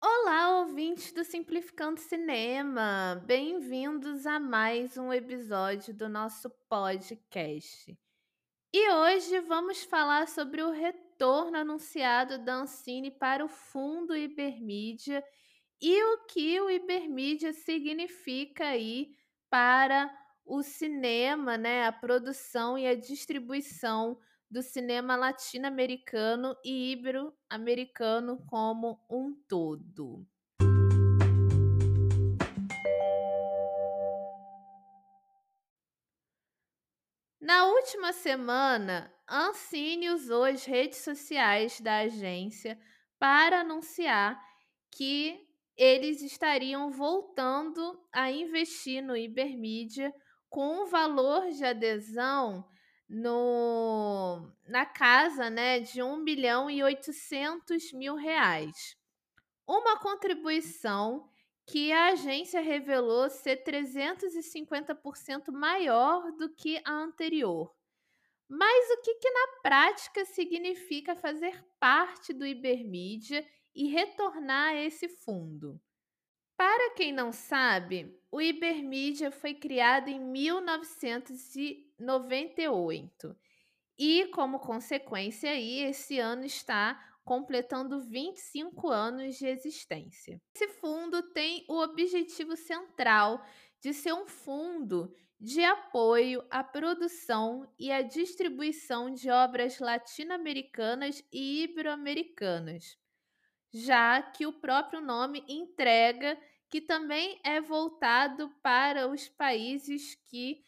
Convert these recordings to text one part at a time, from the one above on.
Olá, ouvintes do Simplificando Cinema! Bem-vindos a mais um episódio do nosso podcast. E hoje vamos falar sobre o retorno anunciado da Ancine para o Fundo Ibermídia e o que o Ibermídia significa aí para o cinema, né, a produção e a distribuição do cinema latino-americano e ibero-americano como um todo. Na última semana, Ancine usou as redes sociais da agência para anunciar que eles estariam voltando a investir no Ibermídia com um valor de adesão no, na casa né, de 1 bilhão e 800 mil reais. Uma contribuição que a agência revelou ser 350% maior do que a anterior. Mas o que, que na prática significa fazer parte do Ibermídia e retornar a esse fundo? Para quem não sabe, o Ibermídia foi criado em 1998 e, como consequência, aí, esse ano está completando 25 anos de existência. Esse fundo tem o objetivo central de ser um fundo de apoio à produção e à distribuição de obras latino-americanas e ibero-americanas, já que o próprio nome entrega que também é voltado para os países que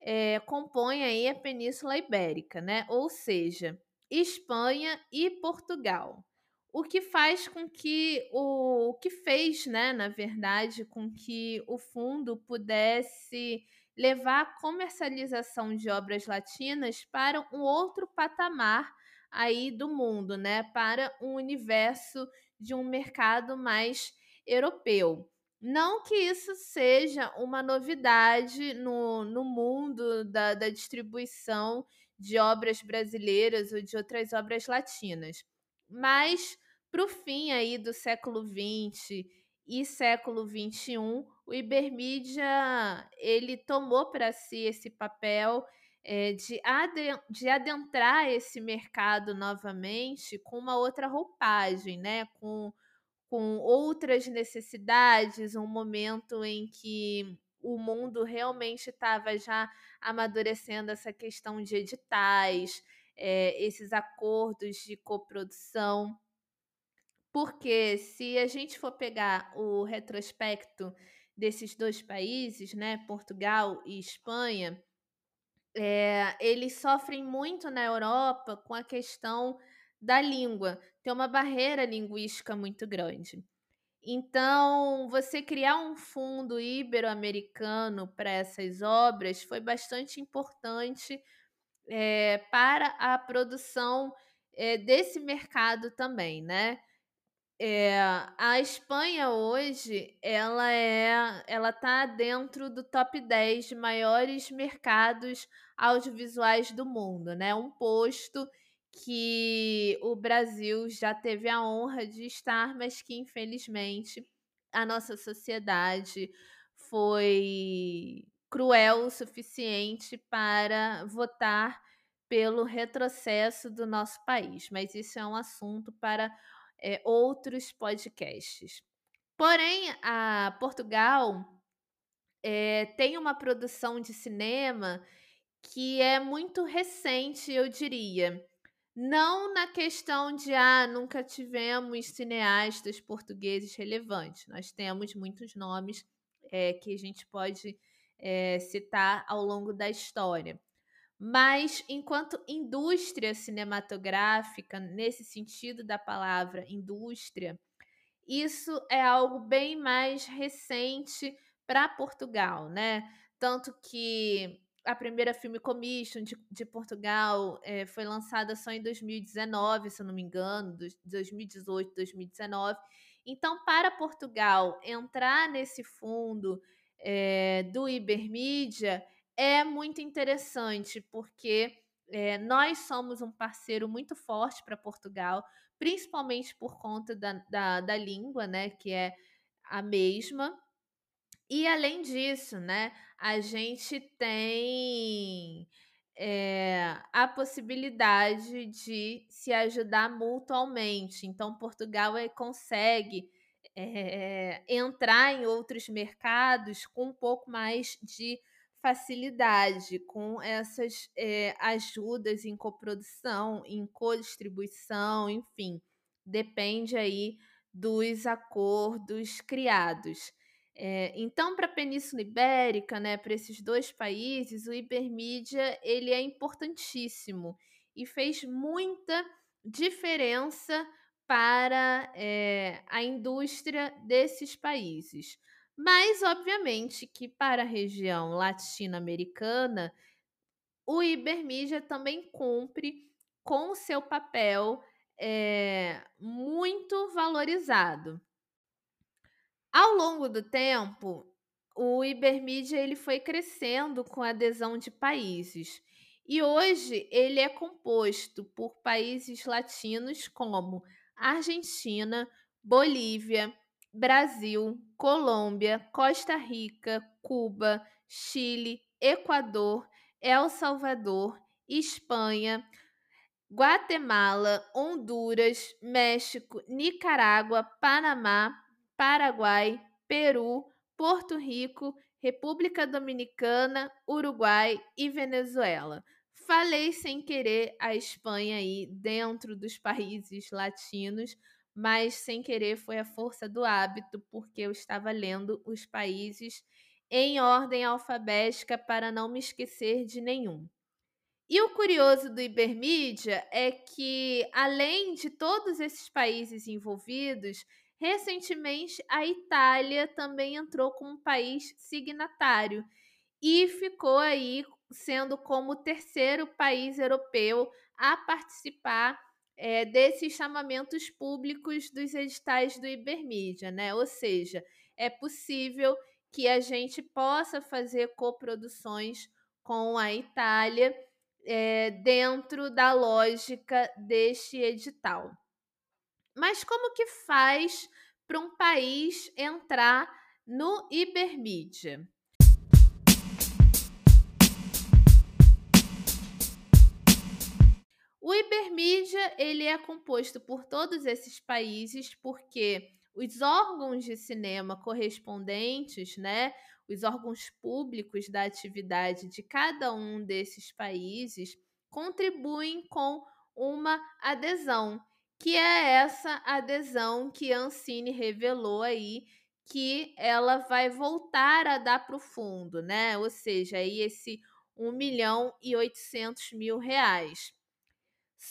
é, compõem aí a Península Ibérica, né? Ou seja, Espanha e Portugal. O que faz com que o, o que fez, né, na verdade, com que o fundo pudesse levar a comercialização de obras latinas para um outro patamar aí do mundo, né, para um universo de um mercado mais europeu. Não que isso seja uma novidade no, no mundo da, da distribuição de obras brasileiras ou de outras obras latinas. Mas para o fim aí do século XX e século XXI, o Ibermídia ele tomou para si esse papel é, de, de adentrar esse mercado novamente com uma outra roupagem, né? com, com outras necessidades, um momento em que o mundo realmente estava já amadurecendo essa questão de editais, é, esses acordos de coprodução. Porque se a gente for pegar o retrospecto desses dois países, né, Portugal e Espanha, é, eles sofrem muito na Europa com a questão da língua. Tem uma barreira linguística muito grande. Então, você criar um fundo ibero-americano para essas obras foi bastante importante é, para a produção é, desse mercado também, né? É, a Espanha hoje ela é ela está dentro do top 10 de maiores mercados audiovisuais do mundo, né? Um posto que o Brasil já teve a honra de estar, mas que infelizmente a nossa sociedade foi cruel o suficiente para votar pelo retrocesso do nosso país. Mas isso é um assunto para é, outros podcasts. Porém, a Portugal é, tem uma produção de cinema que é muito recente, eu diria. Não na questão de, ah, nunca tivemos cineastas portugueses relevantes. Nós temos muitos nomes é, que a gente pode é, citar ao longo da história. Mas, enquanto indústria cinematográfica, nesse sentido da palavra indústria, isso é algo bem mais recente para Portugal, né? Tanto que a primeira filme commission de, de Portugal é, foi lançada só em 2019, se eu não me engano, 2018, 2019. Então, para Portugal entrar nesse fundo é, do Ibermídia é muito interessante, porque é, nós somos um parceiro muito forte para Portugal, principalmente por conta da, da, da língua, né, que é a mesma. E além disso, né, a gente tem é, a possibilidade de se ajudar mutualmente. Então, Portugal é, consegue entrar em outros mercados com um pouco mais de facilidade, com essas é, ajudas em coprodução, em codistribuição, enfim, depende aí dos acordos criados. É, então, para a Península Ibérica, né, para esses dois países, o Ibermídia ele é importantíssimo e fez muita diferença para é, a indústria desses países. Mas, obviamente, que para a região latino-americana, o Ibermídia também cumpre com o seu papel é, muito valorizado. Ao longo do tempo, o Ibermídia ele foi crescendo com a adesão de países. E hoje ele é composto por países latinos como Argentina, Bolívia, Brasil, Colômbia, Costa Rica, Cuba, Chile, Equador, El Salvador, Espanha, Guatemala, Honduras, México, Nicarágua, Panamá, Paraguai, Peru, Porto Rico, República Dominicana, Uruguai e Venezuela. Falei sem querer a Espanha aí dentro dos países latinos, mas sem querer foi a força do hábito, porque eu estava lendo os países em ordem alfabética para não me esquecer de nenhum. E o curioso do Ibermídia é que, além de todos esses países envolvidos, Recentemente, a Itália também entrou como país signatário e ficou aí sendo como o terceiro país europeu a participar é, desses chamamentos públicos dos editais do Ibermídia, né? Ou seja, é possível que a gente possa fazer coproduções com a Itália é, dentro da lógica deste edital. Mas como que faz para um país entrar no Ibermídia? O Ibermídia ele é composto por todos esses países porque os órgãos de cinema correspondentes, né, os órgãos públicos da atividade de cada um desses países contribuem com uma adesão que é essa adesão que a Ancine revelou aí que ela vai voltar a dar para o fundo, né? Ou seja, aí esse 1 milhão e 800 mil reais.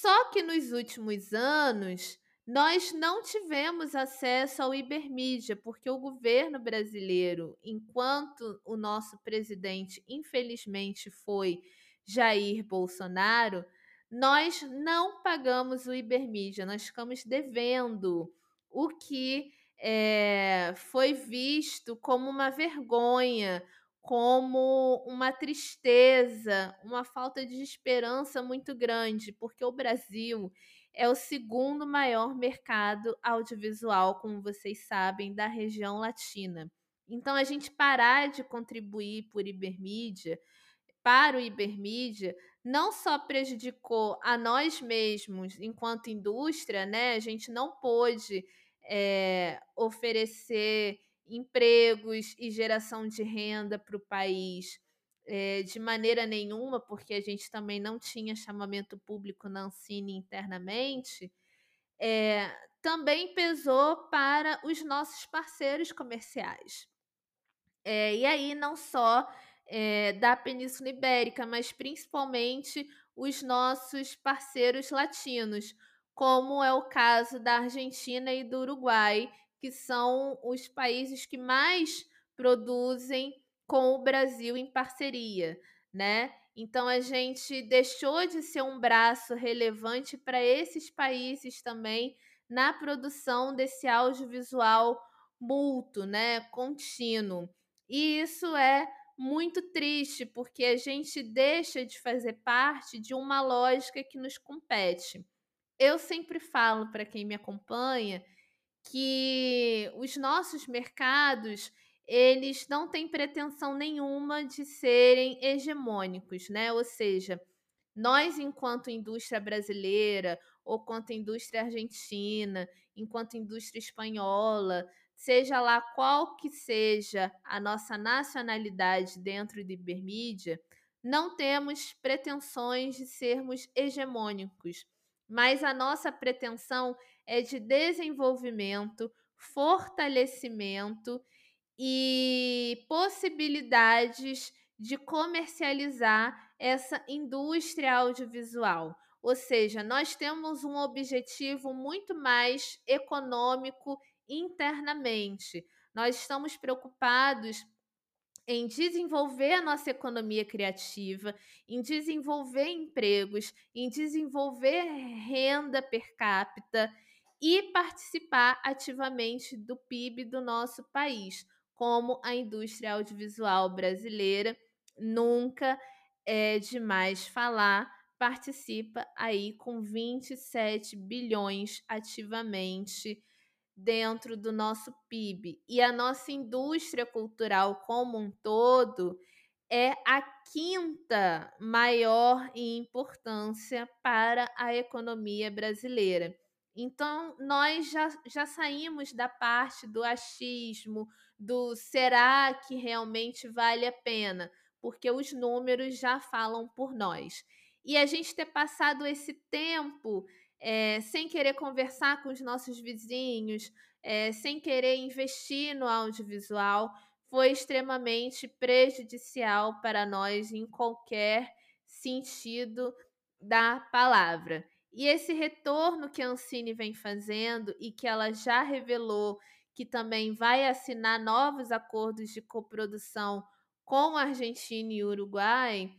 Só que nos últimos anos nós não tivemos acesso ao Ibermídia, porque o governo brasileiro, enquanto o nosso presidente infelizmente foi Jair Bolsonaro, nós não pagamos o Ibermídia, nós ficamos devendo, o que é, foi visto como uma vergonha, como uma tristeza, uma falta de esperança muito grande, porque o Brasil é o segundo maior mercado audiovisual, como vocês sabem, da região latina. Então, a gente parar de contribuir por Ibermídia, para o Ibermídia, não só prejudicou a nós mesmos enquanto indústria, né? A gente não pôde é, oferecer empregos e geração de renda para o país é, de maneira nenhuma, porque a gente também não tinha chamamento público na Ancine internamente, é, também pesou para os nossos parceiros comerciais. É, e aí, não só da Península Ibérica, mas principalmente os nossos parceiros latinos, como é o caso da Argentina e do Uruguai, que são os países que mais produzem com o Brasil em parceria, né? Então a gente deixou de ser um braço relevante para esses países também na produção desse audiovisual mútuo, né, contínuo. E isso é muito triste, porque a gente deixa de fazer parte de uma lógica que nos compete. Eu sempre falo para quem me acompanha que os nossos mercados, eles não têm pretensão nenhuma de serem hegemônicos, né? Ou seja, nós, enquanto indústria brasileira, ou quanto indústria argentina, enquanto indústria espanhola, seja lá qual que seja a nossa nacionalidade dentro de Ibermídia, não temos pretensões de sermos hegemônicos, mas a nossa pretensão é de desenvolvimento, fortalecimento e possibilidades de comercializar essa indústria audiovisual. Ou seja, nós temos um objetivo muito mais econômico internamente. Nós estamos preocupados em desenvolver a nossa economia criativa, em desenvolver empregos, em desenvolver renda per capita e participar ativamente do PIB do nosso país, como a indústria audiovisual brasileira nunca é demais falar, participa aí com 27 bilhões ativamente dentro do nosso PIB. E a nossa indústria cultural como um todo é a quinta maior em importância para a economia brasileira. Então, nós já, já saímos da parte do achismo, do será que realmente vale a pena, porque os números já falam por nós. E a gente ter passado esse tempo é, sem querer conversar com os nossos vizinhos, é, sem querer investir no audiovisual, foi extremamente prejudicial para nós em qualquer sentido da palavra. E esse retorno que a Ancine vem fazendo e que ela já revelou que também vai assinar novos acordos de coprodução com Argentina e Uruguai,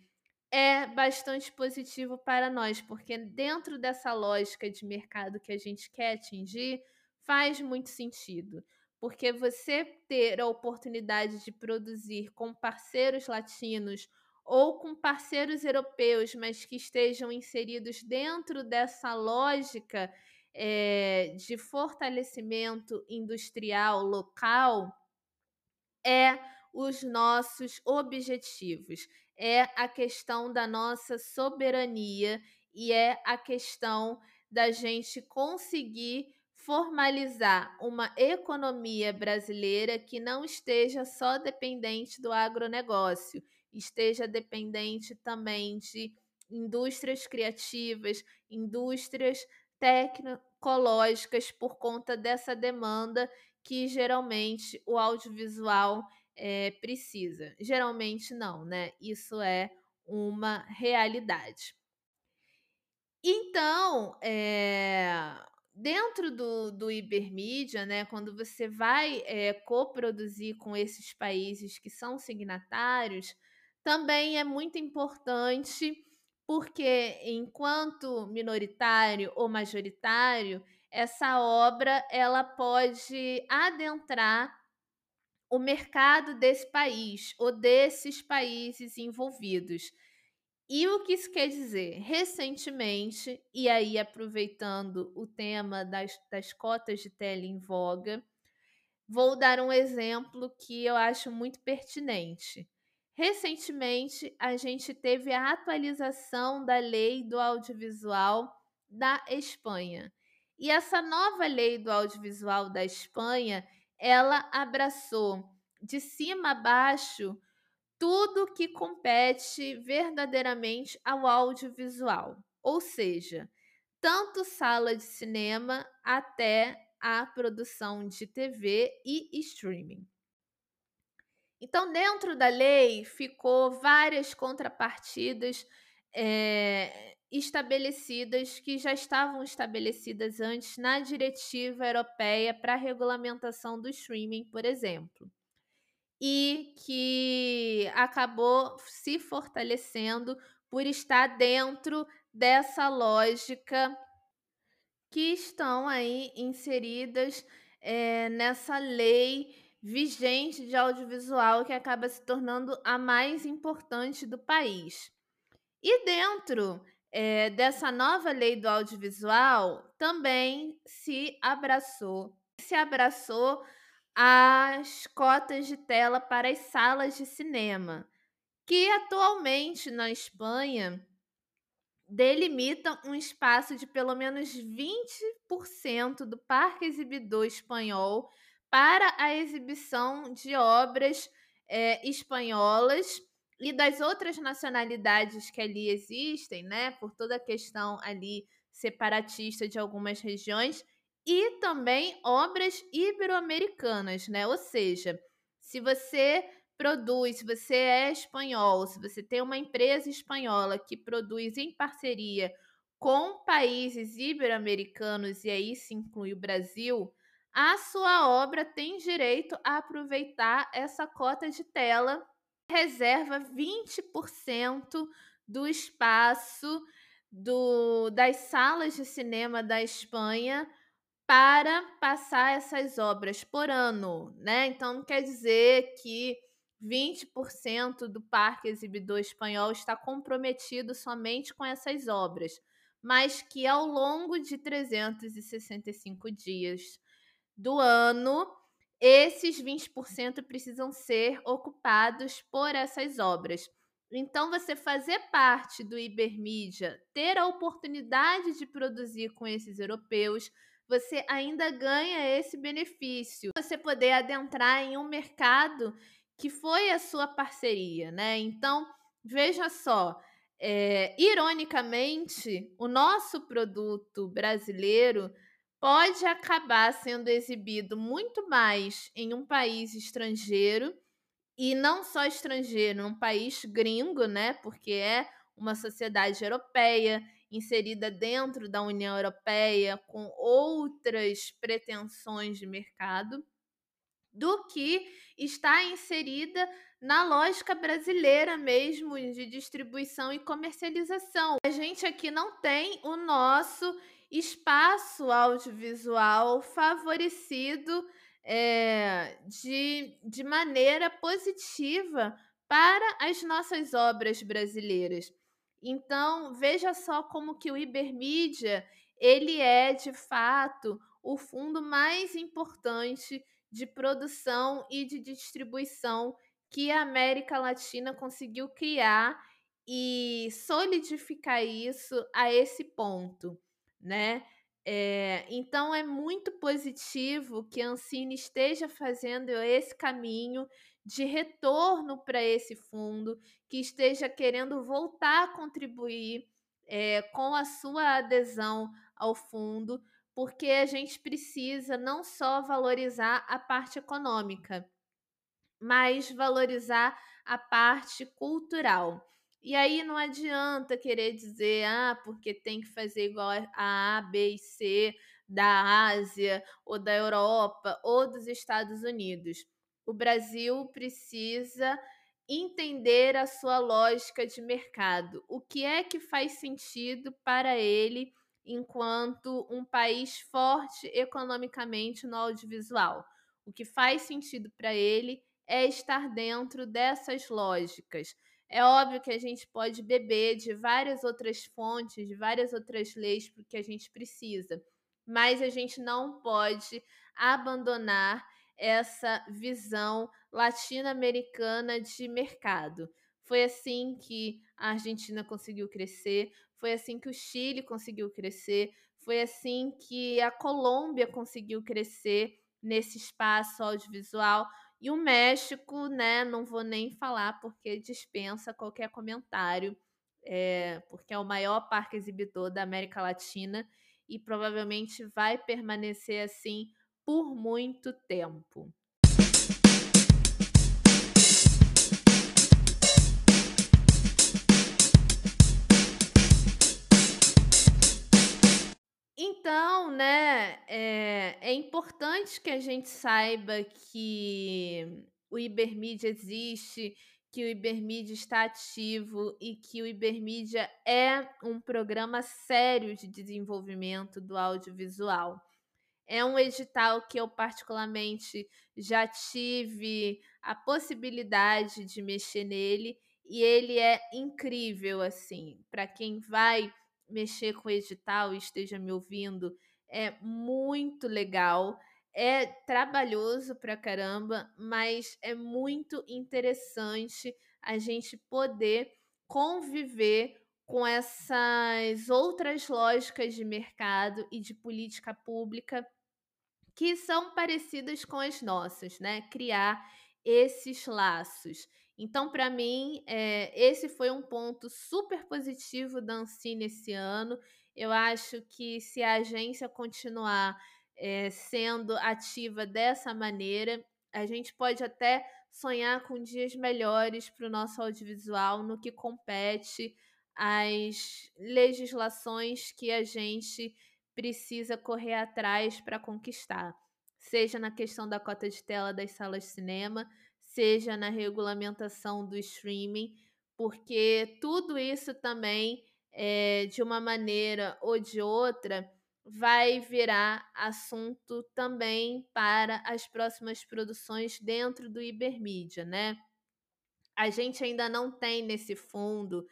é bastante positivo para nós, porque dentro dessa lógica de mercado que a gente quer atingir, faz muito sentido. Porque você ter a oportunidade de produzir com parceiros latinos ou com parceiros europeus, mas que estejam inseridos dentro dessa lógica é, de fortalecimento industrial local, é os nossos objetivos é a questão da nossa soberania e é a questão da gente conseguir formalizar uma economia brasileira que não esteja só dependente do agronegócio, esteja dependente também de indústrias criativas, indústrias tecnológicas por conta dessa demanda que geralmente o audiovisual é, precisa. Geralmente não, né? Isso é uma realidade. Então, é, dentro do, do Ibermídia, né, quando você vai é, coproduzir com esses países que são signatários, também é muito importante, porque enquanto minoritário ou majoritário, essa obra ela pode adentrar o mercado desse país ou desses países envolvidos. E o que isso quer dizer? Recentemente, e aí aproveitando o tema das, das cotas de tele em voga, vou dar um exemplo que eu acho muito pertinente. Recentemente, a gente teve a atualização da lei do audiovisual da Espanha. E essa nova lei do audiovisual da Espanha, ela abraçou de cima a baixo tudo que compete verdadeiramente ao audiovisual, ou seja, tanto sala de cinema até a produção de TV e streaming. Então, dentro da lei ficou várias contrapartidas é, estabelecidas que já estavam estabelecidas antes na diretiva europeia para a regulamentação do streaming, por exemplo, e que acabou se fortalecendo por estar dentro dessa lógica que estão aí inseridas é, nessa lei vigente de audiovisual que acaba se tornando a mais importante do país. E dentro é, dessa nova lei do audiovisual também se abraçou, se abraçou as cotas de tela para as salas de cinema, que atualmente na Espanha delimitam um espaço de pelo menos 20% do parque exibidor espanhol para a exibição de obras é, espanholas e das outras nacionalidades que ali existem, né, por toda a questão ali separatista de algumas regiões, e também obras ibero-americanas, né? Ou seja, se você produz, se você é espanhol, se você tem uma empresa espanhola que produz em parceria com países ibero-americanos, e aí se inclui o Brasil, a sua obra tem direito a aproveitar essa cota de tela, reserva 20% do espaço do, das salas de cinema da Espanha para passar essas obras por ano, né? Então não quer dizer que 20% do parque exibidor espanhol está comprometido somente com essas obras, mas que ao longo de 365 dias do ano, esses 20% precisam ser ocupados por essas obras. Então, você fazer parte do Ibermídia, ter a oportunidade de produzir com esses europeus, você ainda ganha esse benefício. Você poder adentrar em um mercado que foi a sua parceria, né? Então, veja só, é, ironicamente, o nosso produto brasileiro pode acabar sendo exibido muito mais em um país estrangeiro e não só estrangeiro, um país gringo, né? Porque é uma sociedade europeia inserida dentro da União Europeia com outras pretensões de mercado do que está inserida na lógica brasileira mesmo de distribuição e comercialização. A gente aqui não tem o nosso espaço audiovisual favorecido é, de, de maneira positiva para as nossas obras brasileiras. Então, veja só como que o Ibermídia, ele é, de fato, o fundo mais importante de produção e de distribuição que a América Latina conseguiu criar e solidificar isso a esse ponto, né? É, então é muito positivo que a Ancine esteja fazendo esse caminho de retorno para esse fundo, que esteja querendo voltar a contribuir é, com a sua adesão ao fundo, porque a gente precisa não só valorizar a parte econômica, mas valorizar a parte cultural. E aí não adianta querer dizer, ah, porque tem que fazer igual a A, B e C da Ásia, ou da Europa, ou dos Estados Unidos o Brasil precisa entender a sua lógica de mercado. O que é que faz sentido para ele enquanto um país forte economicamente no audiovisual? O que faz sentido para ele é estar dentro dessas lógicas. É óbvio que a gente pode beber de várias outras fontes, de várias outras leis, porque a gente precisa, mas a gente não pode abandonar essa visão latino-americana de mercado. Foi assim que a Argentina conseguiu crescer, foi assim que o Chile conseguiu crescer, foi assim que a Colômbia conseguiu crescer nesse espaço audiovisual. E o México, né, não vou nem falar porque dispensa qualquer comentário, é, porque é o maior parque exibidor da América Latina e provavelmente vai permanecer assim por muito tempo. Então, né, é, é, importante que a gente saiba que o Ibermídia existe, que o Ibermídia está ativo e que o Ibermídia é um programa sério de desenvolvimento do audiovisual. É um edital que eu particularmente já tive a possibilidade de mexer nele e ele é incrível assim. Para quem vai mexer com edital e esteja me ouvindo, é muito legal. É trabalhoso pra caramba, mas é muito interessante a gente poder conviver com essas outras lógicas de mercado e de política pública que são parecidas com as nossas, né? Criar esses laços. Então, para mim, é, esse foi um ponto super positivo da Ancine esse ano. Eu acho que se a agência continuar é, sendo ativa dessa maneira, a gente pode até sonhar com dias melhores para o nosso audiovisual no que compete às legislações que a gente precisa correr atrás para conquistar, seja na questão da cota de tela das salas de cinema, seja na regulamentação do streaming, porque tudo isso também, é, de uma maneira ou de outra, vai virar assunto também para as próximas produções dentro do Ibermídia, né? A gente ainda não tem nesse fundo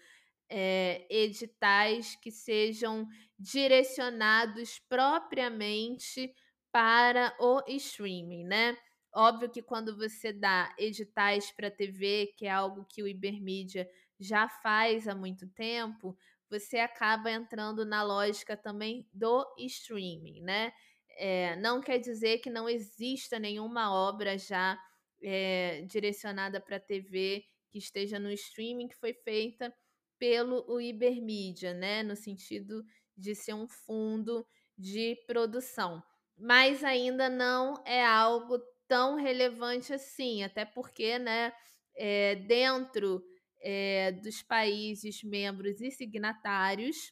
é, editais que sejam direcionados propriamente para o streaming, né? Óbvio que quando você dá editais para TV, que é algo que o Ibermídia já faz há muito tempo, você acaba entrando na lógica também do streaming, né? É, não quer dizer que não exista nenhuma obra já é, direcionada para TV que esteja no streaming que foi feita pelo Ibermídia, né, no sentido de ser um fundo de produção. Mas ainda não é algo tão relevante assim, até porque, né, é, dentro é, dos países membros e signatários,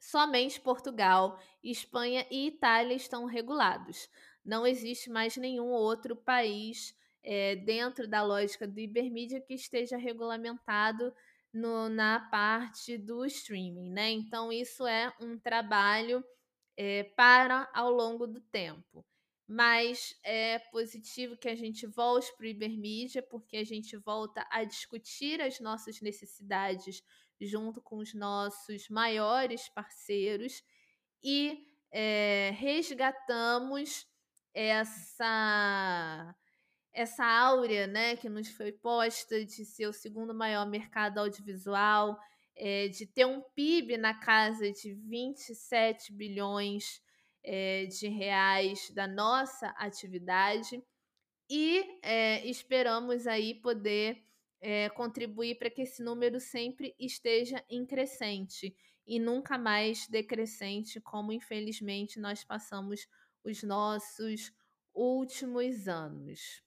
somente Portugal, Espanha e Itália estão regulados. Não existe mais nenhum outro país é, dentro da lógica do Ibermídia que esteja regulamentado no, na parte do streaming, né? Então, isso é um trabalho é, para ao longo do tempo. Mas é positivo que a gente volte para o Ibermídia, porque a gente volta a discutir as nossas necessidades junto com os nossos maiores parceiros e é, resgatamos essa essa áurea né, que nos foi posta de ser o segundo maior mercado audiovisual, é, de ter um PIB na casa de 27 bilhões é, de reais da nossa atividade e é, esperamos aí poder contribuir para que esse número sempre esteja em crescente e nunca mais decrescente, como infelizmente nós passamos os nossos últimos anos.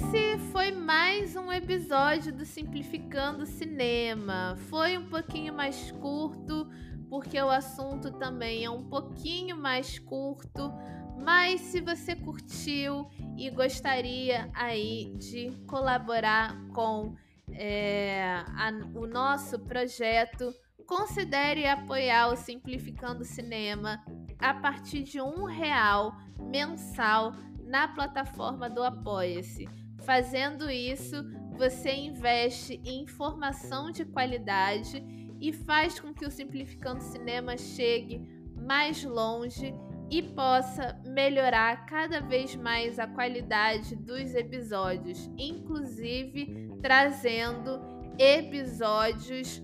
Esse foi mais um episódio do Simplificando Cinema. Foi um pouquinho mais curto, porque o assunto também é um pouquinho mais curto, mas se você curtiu e gostaria aí de colaborar com é, a, o nosso projeto, considere apoiar o Simplificando Cinema a partir de um real mensal na plataforma do Apoia-se. Fazendo isso, você investe em informação de qualidade e faz com que o Simplificando Cinema chegue mais longe e possa melhorar cada vez mais a qualidade dos episódios, inclusive trazendo episódios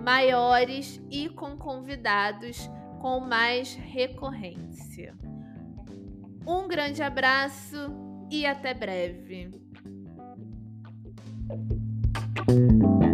maiores e com convidados com mais recorrência. Um grande abraço e até breve. Thank you.